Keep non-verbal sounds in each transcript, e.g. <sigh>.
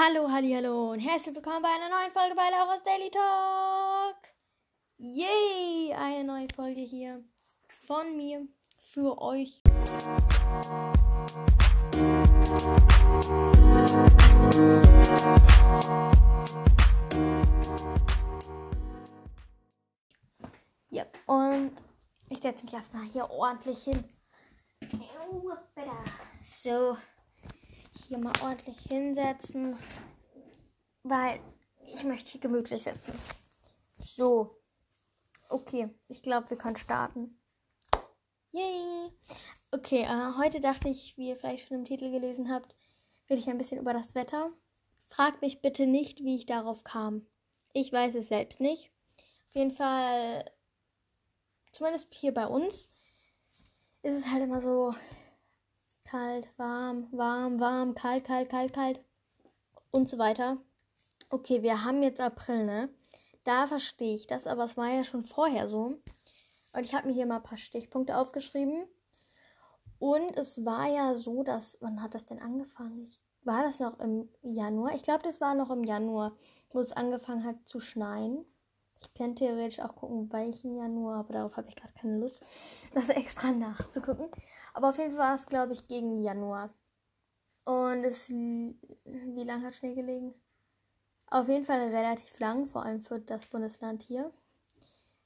Hallo, halli, hallo und herzlich willkommen bei einer neuen Folge bei Laura's Daily Talk. Yay, eine neue Folge hier von mir für euch. Ja, und ich setze mich erstmal hier ordentlich hin. So, hier mal ordentlich hinsetzen, weil ich möchte hier gemütlich sitzen. So, okay, ich glaube, wir können starten. Yay! Okay, äh, heute dachte ich, wie ihr vielleicht schon im Titel gelesen habt, rede ich ein bisschen über das Wetter. Fragt mich bitte nicht, wie ich darauf kam. Ich weiß es selbst nicht. Auf jeden Fall, zumindest hier bei uns, ist es halt immer so kalt, warm, warm, warm, kalt, kalt, kalt, kalt und so weiter. Okay, wir haben jetzt April, ne? Da verstehe ich das, aber es war ja schon vorher so. Und ich habe mir hier mal ein paar Stichpunkte aufgeschrieben. Und es war ja so, dass, wann hat das denn angefangen? Ich, war das noch im Januar? Ich glaube, das war noch im Januar, wo es angefangen hat zu schneien. Ich könnte theoretisch auch gucken, welchen Januar, aber darauf habe ich gerade keine Lust, <laughs> das extra nachzugucken. Aber auf jeden Fall war es, glaube ich, gegen Januar. Und es, wie lange hat Schnee gelegen? Auf jeden Fall relativ lang, vor allem für das Bundesland hier.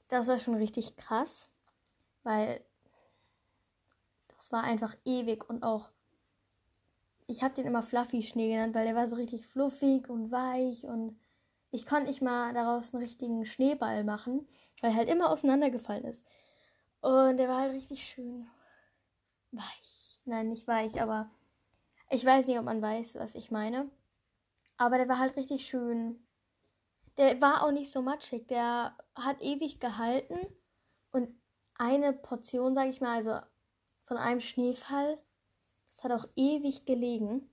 Das war schon richtig krass, weil das war einfach ewig und auch, ich habe den immer Fluffy Schnee genannt, weil der war so richtig fluffig und weich und ich konnte nicht mal daraus einen richtigen Schneeball machen, weil er halt immer auseinandergefallen ist. Und der war halt richtig schön weich. Nein, nicht weich, aber ich weiß nicht, ob man weiß, was ich meine. Aber der war halt richtig schön. Der war auch nicht so matschig. Der hat ewig gehalten. Und eine Portion, sag ich mal, also von einem Schneefall, das hat auch ewig gelegen.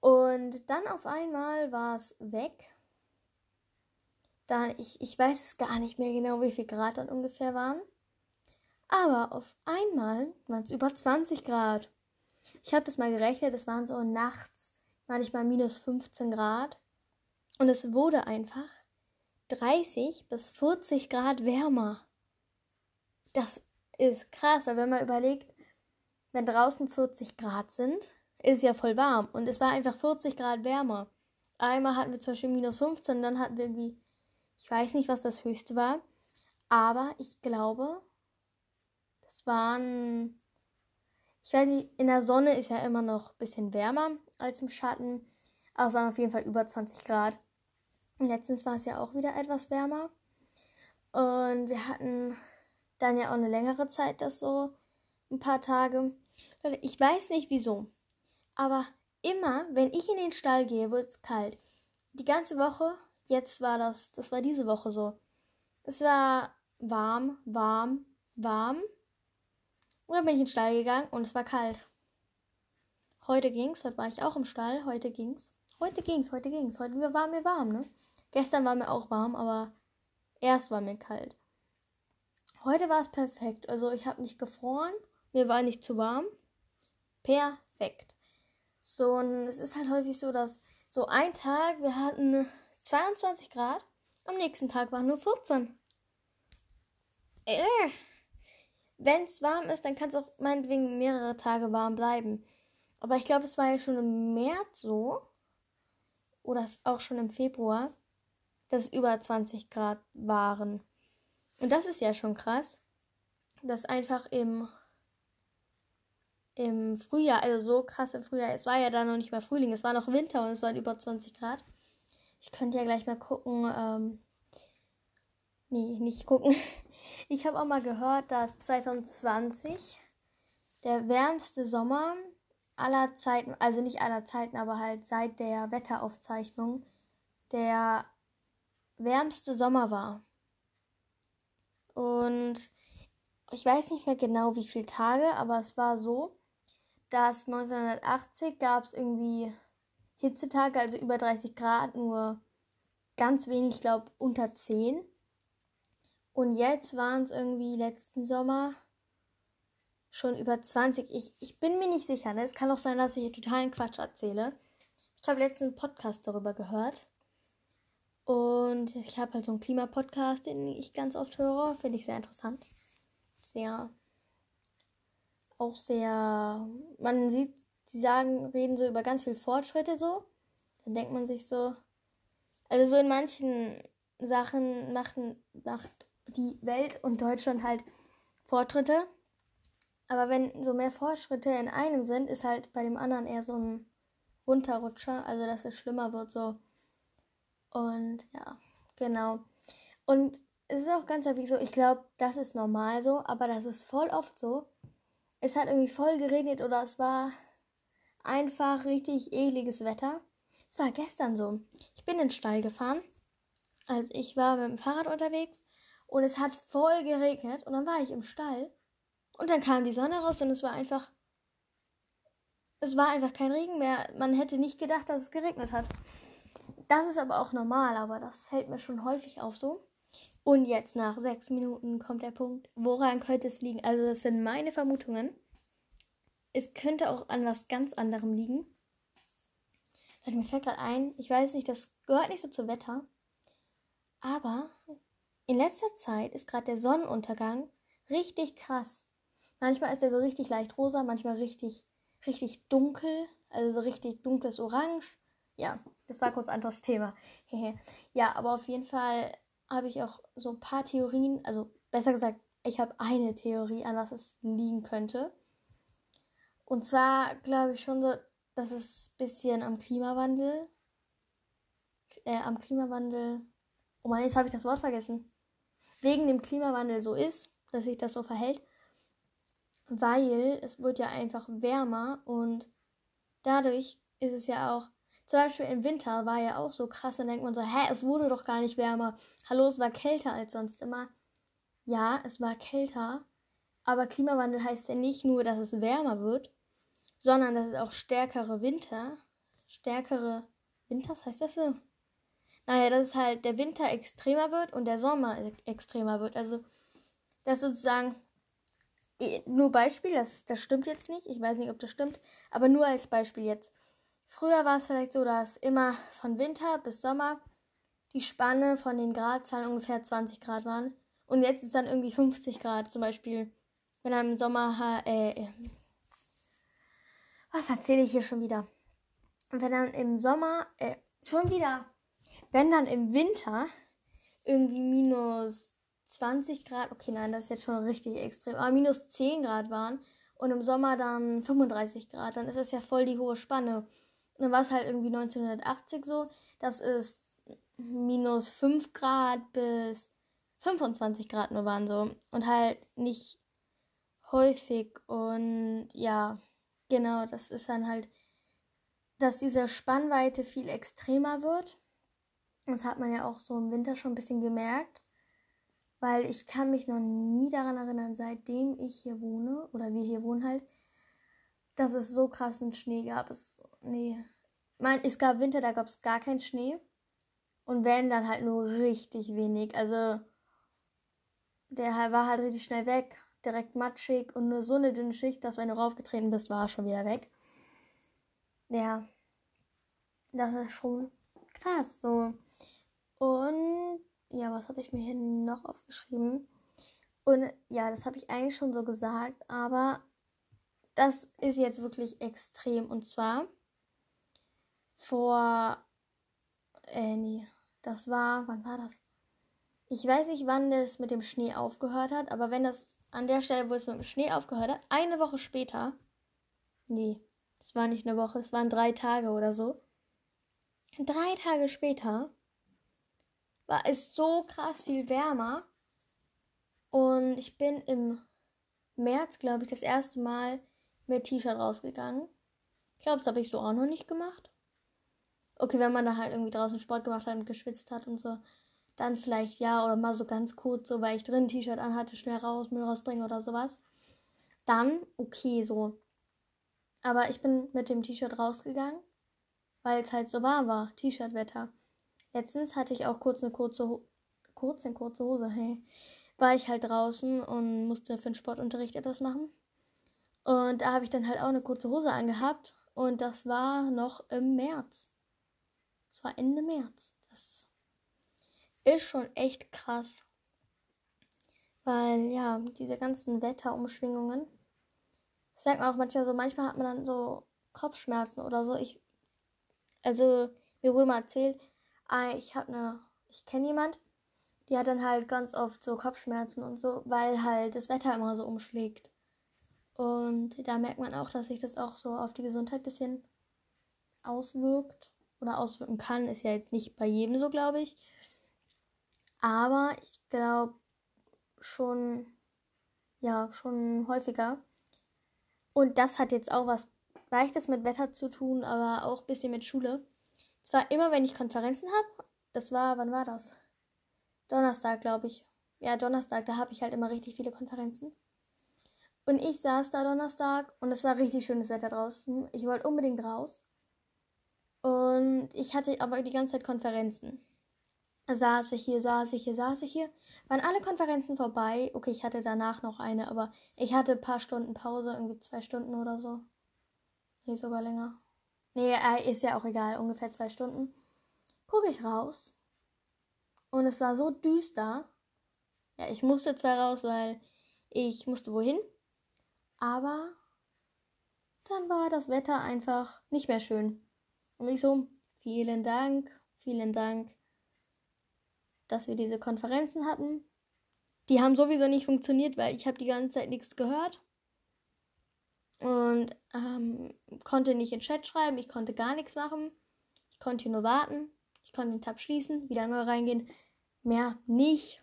Und dann auf einmal war es weg. Dann, ich, ich weiß es gar nicht mehr genau, wie viel Grad dann ungefähr waren. Aber auf einmal waren es über 20 Grad. Ich habe das mal gerechnet, es waren so nachts manchmal minus 15 Grad. Und es wurde einfach 30 bis 40 Grad wärmer. Das ist krass, weil wenn man überlegt, wenn draußen 40 Grad sind, ist ja voll warm. Und es war einfach 40 Grad wärmer. Einmal hatten wir zum Beispiel minus 15, dann hatten wir irgendwie, ich weiß nicht, was das höchste war. Aber ich glaube, es waren, ich weiß nicht, in der Sonne ist ja immer noch ein bisschen wärmer als im Schatten. Aber es waren auf jeden Fall über 20 Grad. Und letztens war es ja auch wieder etwas wärmer. Und wir hatten dann ja auch eine längere Zeit, das so ein paar Tage. Leute, ich weiß nicht wieso. Aber immer, wenn ich in den Stall gehe, wird es kalt. Die ganze Woche, jetzt war das, das war diese Woche so. Es war warm, warm, warm. Und dann bin ich in den Stall gegangen und es war kalt. Heute ging's, heute war ich auch im Stall, heute ging's. Heute ging's, heute ging's. Heute war mir warm, ne? Gestern war mir auch warm, aber erst war mir kalt. Heute war es perfekt. Also ich habe nicht gefroren, mir war nicht zu warm. Perfekt. So, und es ist halt häufig so, dass so ein Tag, wir hatten 22 Grad, am nächsten Tag waren nur 14. Äh. Wenn es warm ist, dann kann es auch meinetwegen mehrere Tage warm bleiben. Aber ich glaube, es war ja schon im März so. Oder auch schon im Februar, dass es über 20 Grad waren. Und das ist ja schon krass, dass einfach im, im Frühjahr, also so krass im Frühjahr, es war ja dann noch nicht mal Frühling, es war noch Winter und es waren über 20 Grad. Ich könnte ja gleich mal gucken, ähm, nee, nicht gucken. <laughs> Ich habe auch mal gehört, dass 2020 der wärmste Sommer aller Zeiten, also nicht aller Zeiten, aber halt seit der Wetteraufzeichnung, der wärmste Sommer war. Und ich weiß nicht mehr genau, wie viele Tage, aber es war so, dass 1980 gab es irgendwie Hitzetage, also über 30 Grad, nur ganz wenig, ich glaube unter 10. Und jetzt waren es irgendwie letzten Sommer schon über 20. Ich, ich bin mir nicht sicher. Ne? Es kann auch sein, dass ich hier totalen Quatsch erzähle. Ich habe letztens einen Podcast darüber gehört. Und ich habe halt so einen Klimapodcast, den ich ganz oft höre. Finde ich sehr interessant. Sehr. Auch sehr. Man sieht, die sagen, reden so über ganz viele Fortschritte so. Dann denkt man sich so. Also so in manchen Sachen machen, macht die Welt und Deutschland halt Fortschritte. Aber wenn so mehr Fortschritte in einem sind, ist halt bei dem anderen eher so ein Runterrutscher. Also dass es schlimmer wird so. Und ja, genau. Und es ist auch ganz häufig so, ich glaube, das ist normal so, aber das ist voll oft so. Es hat irgendwie voll geregnet oder es war einfach richtig ekliges Wetter. Es war gestern so. Ich bin in den Stall gefahren. Also ich war mit dem Fahrrad unterwegs und es hat voll geregnet und dann war ich im Stall und dann kam die Sonne raus und es war einfach es war einfach kein Regen mehr. Man hätte nicht gedacht, dass es geregnet hat. Das ist aber auch normal, aber das fällt mir schon häufig auf so. Und jetzt nach sechs Minuten kommt der Punkt, woran könnte es liegen? Also das sind meine Vermutungen. Es könnte auch an was ganz anderem liegen. Mir fällt gerade ein, ich weiß nicht, das gehört nicht so zum Wetter. Aber in letzter Zeit ist gerade der Sonnenuntergang richtig krass. Manchmal ist er so richtig leicht rosa, manchmal richtig, richtig dunkel, also so richtig dunkles Orange. Ja, das war kurz ein anderes Thema. <laughs> ja, aber auf jeden Fall habe ich auch so ein paar Theorien, also besser gesagt, ich habe eine Theorie, an was es liegen könnte. Und zwar glaube ich schon so, dass es ein bisschen am Klimawandel, äh, am Klimawandel, oh Mann, jetzt habe ich das Wort vergessen, wegen dem Klimawandel so ist, dass sich das so verhält, weil es wird ja einfach wärmer und dadurch ist es ja auch zum Beispiel im Winter war ja auch so krass, dann denkt man so, hä, es wurde doch gar nicht wärmer. Hallo, es war kälter als sonst immer. Ja, es war kälter, aber Klimawandel heißt ja nicht nur, dass es wärmer wird, sondern dass es auch stärkere Winter, stärkere Winters heißt das so? Naja, dass es halt der Winter extremer wird und der Sommer extremer wird. Also, das sozusagen, nur Beispiel, das, das stimmt jetzt nicht, ich weiß nicht, ob das stimmt, aber nur als Beispiel jetzt. Früher war es vielleicht so, dass immer von Winter bis Sommer die Spanne von den Gradzahlen ungefähr 20 Grad waren. Und jetzt ist dann irgendwie 50 Grad. Zum Beispiel, wenn dann im Sommer, äh, was erzähle ich hier schon wieder? Wenn dann im Sommer, äh, schon wieder, wenn dann im Winter irgendwie minus 20 Grad, okay, nein, das ist jetzt schon richtig extrem, aber minus 10 Grad waren und im Sommer dann 35 Grad, dann ist das ja voll die hohe Spanne. Und dann war es halt irgendwie 1980 so, dass es minus 5 Grad bis 25 Grad nur waren so. Und halt nicht häufig. Und ja, genau, das ist dann halt, dass diese Spannweite viel extremer wird. Das hat man ja auch so im Winter schon ein bisschen gemerkt. Weil ich kann mich noch nie daran erinnern, seitdem ich hier wohne, oder wir hier wohnen halt, dass es so krassen Schnee gab. Es, nee. Mein, es gab Winter, da gab es gar keinen Schnee. Und wenn, dann halt nur richtig wenig. Also, der war halt richtig schnell weg. Direkt matschig und nur so eine dünne Schicht, dass wenn du raufgetreten bist, war er schon wieder weg. Ja. Das ist schon krass. So. Und ja, was habe ich mir hier noch aufgeschrieben? Und ja, das habe ich eigentlich schon so gesagt, aber das ist jetzt wirklich extrem. Und zwar vor. Äh, nee. Das war. Wann war das? Ich weiß nicht, wann das mit dem Schnee aufgehört hat, aber wenn das an der Stelle, wo es mit dem Schnee aufgehört hat, eine Woche später. Nee, es war nicht eine Woche, es waren drei Tage oder so. Drei Tage später war es so krass viel wärmer. Und ich bin im März, glaube ich, das erste Mal mit T-Shirt rausgegangen. Ich glaube, das habe ich so auch noch nicht gemacht. Okay, wenn man da halt irgendwie draußen Sport gemacht hat und geschwitzt hat und so, dann vielleicht ja, oder mal so ganz kurz, so weil ich drin T-Shirt anhatte, schnell raus, Müll rausbringen oder sowas. Dann okay, so. Aber ich bin mit dem T-Shirt rausgegangen, weil es halt so warm war, T-Shirt-Wetter. Letztens hatte ich auch kurz eine kurze, Ho kurz eine kurze Hose, <laughs> hey. War ich halt draußen und musste für den Sportunterricht etwas machen. Und da habe ich dann halt auch eine kurze Hose angehabt. Und das war noch im März. Es war Ende März. Das ist schon echt krass. Weil, ja, diese ganzen Wetterumschwingungen. Das merkt man auch manchmal so. Manchmal hat man dann so Kopfschmerzen oder so. Ich, also, mir wurde mal erzählt, ah, ich habe eine, ich kenne jemand, die hat dann halt ganz oft so Kopfschmerzen und so, weil halt das Wetter immer so umschlägt. Und da merkt man auch, dass sich das auch so auf die Gesundheit ein bisschen auswirkt oder auswirken kann. Ist ja jetzt nicht bei jedem so, glaube ich. Aber ich glaube schon, ja, schon häufiger. Und das hat jetzt auch was Leichtes mit Wetter zu tun, aber auch ein bisschen mit Schule. Zwar immer, wenn ich Konferenzen habe, das war, wann war das? Donnerstag, glaube ich. Ja, Donnerstag, da habe ich halt immer richtig viele Konferenzen. Und ich saß da Donnerstag und es war richtig schönes Wetter draußen. Ich wollte unbedingt raus. Und ich hatte aber die ganze Zeit Konferenzen. Saß ich hier, saß ich hier, saß ich hier. Waren alle Konferenzen vorbei. Okay, ich hatte danach noch eine, aber ich hatte ein paar Stunden Pause, irgendwie zwei Stunden oder so. Nee, sogar länger. Nee, äh, ist ja auch egal, ungefähr zwei Stunden. Gucke ich raus. Und es war so düster. Ja, ich musste zwar raus, weil ich musste wohin. Aber dann war das Wetter einfach nicht mehr schön. Und ich so, vielen Dank, vielen Dank, dass wir diese Konferenzen hatten. Die haben sowieso nicht funktioniert, weil ich habe die ganze Zeit nichts gehört. Und ähm, konnte nicht in Chat schreiben, ich konnte gar nichts machen. Ich konnte nur warten. Ich konnte den Tab schließen, wieder neu reingehen. Mehr nicht.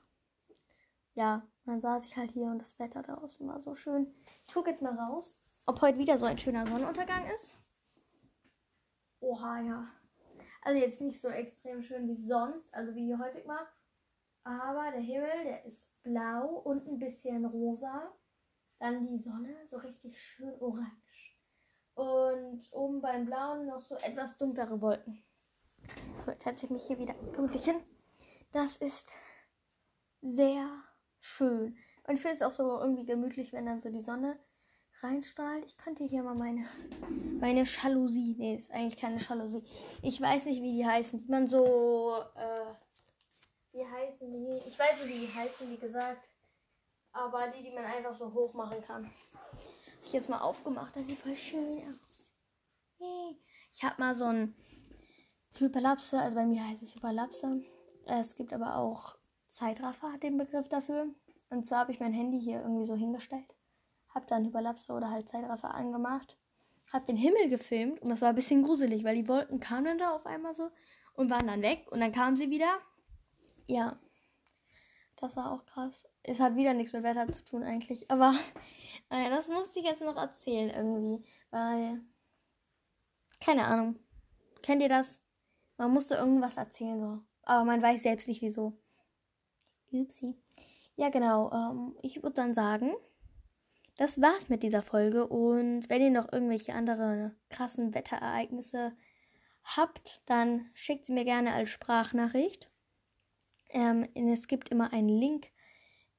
Ja, dann saß ich halt hier und das Wetter draußen war so schön. Ich gucke jetzt mal raus, ob heute wieder so ein schöner Sonnenuntergang ist. Oha, ja. Also jetzt nicht so extrem schön wie sonst, also wie häufig mal. Aber der Himmel, der ist blau und ein bisschen rosa. Dann die Sonne, so richtig schön orange. Und oben beim Blauen noch so etwas dunklere Wolken. So, jetzt setze ich mich hier wieder gemütlich hin. Das ist sehr schön. Und ich finde es auch so irgendwie gemütlich, wenn dann so die Sonne reinstrahlt. Ich könnte hier mal meine, meine Jalousie. Nee, ist eigentlich keine Jalousie. Ich weiß nicht, wie die heißen. Die man so. Äh, wie heißen die? Ich weiß nicht, wie die heißen, wie gesagt. Aber die, die man einfach so hoch machen kann. Hab ich jetzt mal aufgemacht. Das sieht voll schön aus. Ich habe mal so ein Hyperlapse. Also bei mir heißt es Hyperlapse. Es gibt aber auch Zeitraffer, den Begriff dafür. Und zwar habe ich mein Handy hier irgendwie so hingestellt habe dann Überlapse oder halt Zeitraffer angemacht, habe den Himmel gefilmt und das war ein bisschen gruselig, weil die Wolken kamen dann da auf einmal so und waren dann weg und dann kamen sie wieder. Ja, das war auch krass. Es hat wieder nichts mit Wetter zu tun eigentlich, aber <laughs> naja, das musste ich jetzt noch erzählen irgendwie, weil keine Ahnung. Kennt ihr das? Man musste irgendwas erzählen so, aber man weiß selbst nicht wieso. Upsi. Ja, genau. Ähm, ich würde dann sagen, das war's mit dieser Folge. Und wenn ihr noch irgendwelche andere krassen Wetterereignisse habt, dann schickt sie mir gerne als Sprachnachricht. Ähm, es gibt immer einen Link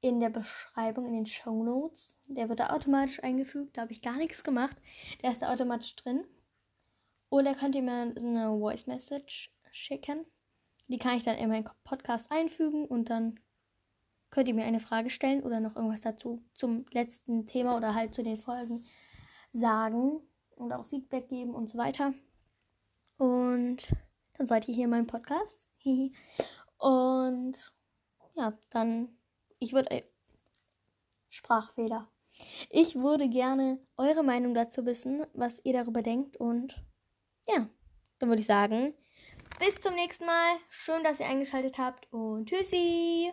in der Beschreibung, in den Show Notes. Der wird da automatisch eingefügt. Da habe ich gar nichts gemacht. Der ist da automatisch drin. Oder könnt ihr mir so eine Voice Message schicken. Die kann ich dann in meinen Podcast einfügen und dann könnt ihr mir eine Frage stellen oder noch irgendwas dazu zum letzten Thema oder halt zu den Folgen sagen und auch Feedback geben und so weiter. Und dann seid ihr hier in meinem Podcast. <laughs> und ja, dann, ich würde, äh, Sprachfehler. Ich würde gerne eure Meinung dazu wissen, was ihr darüber denkt. Und ja, dann würde ich sagen, bis zum nächsten Mal. Schön, dass ihr eingeschaltet habt und tschüssi.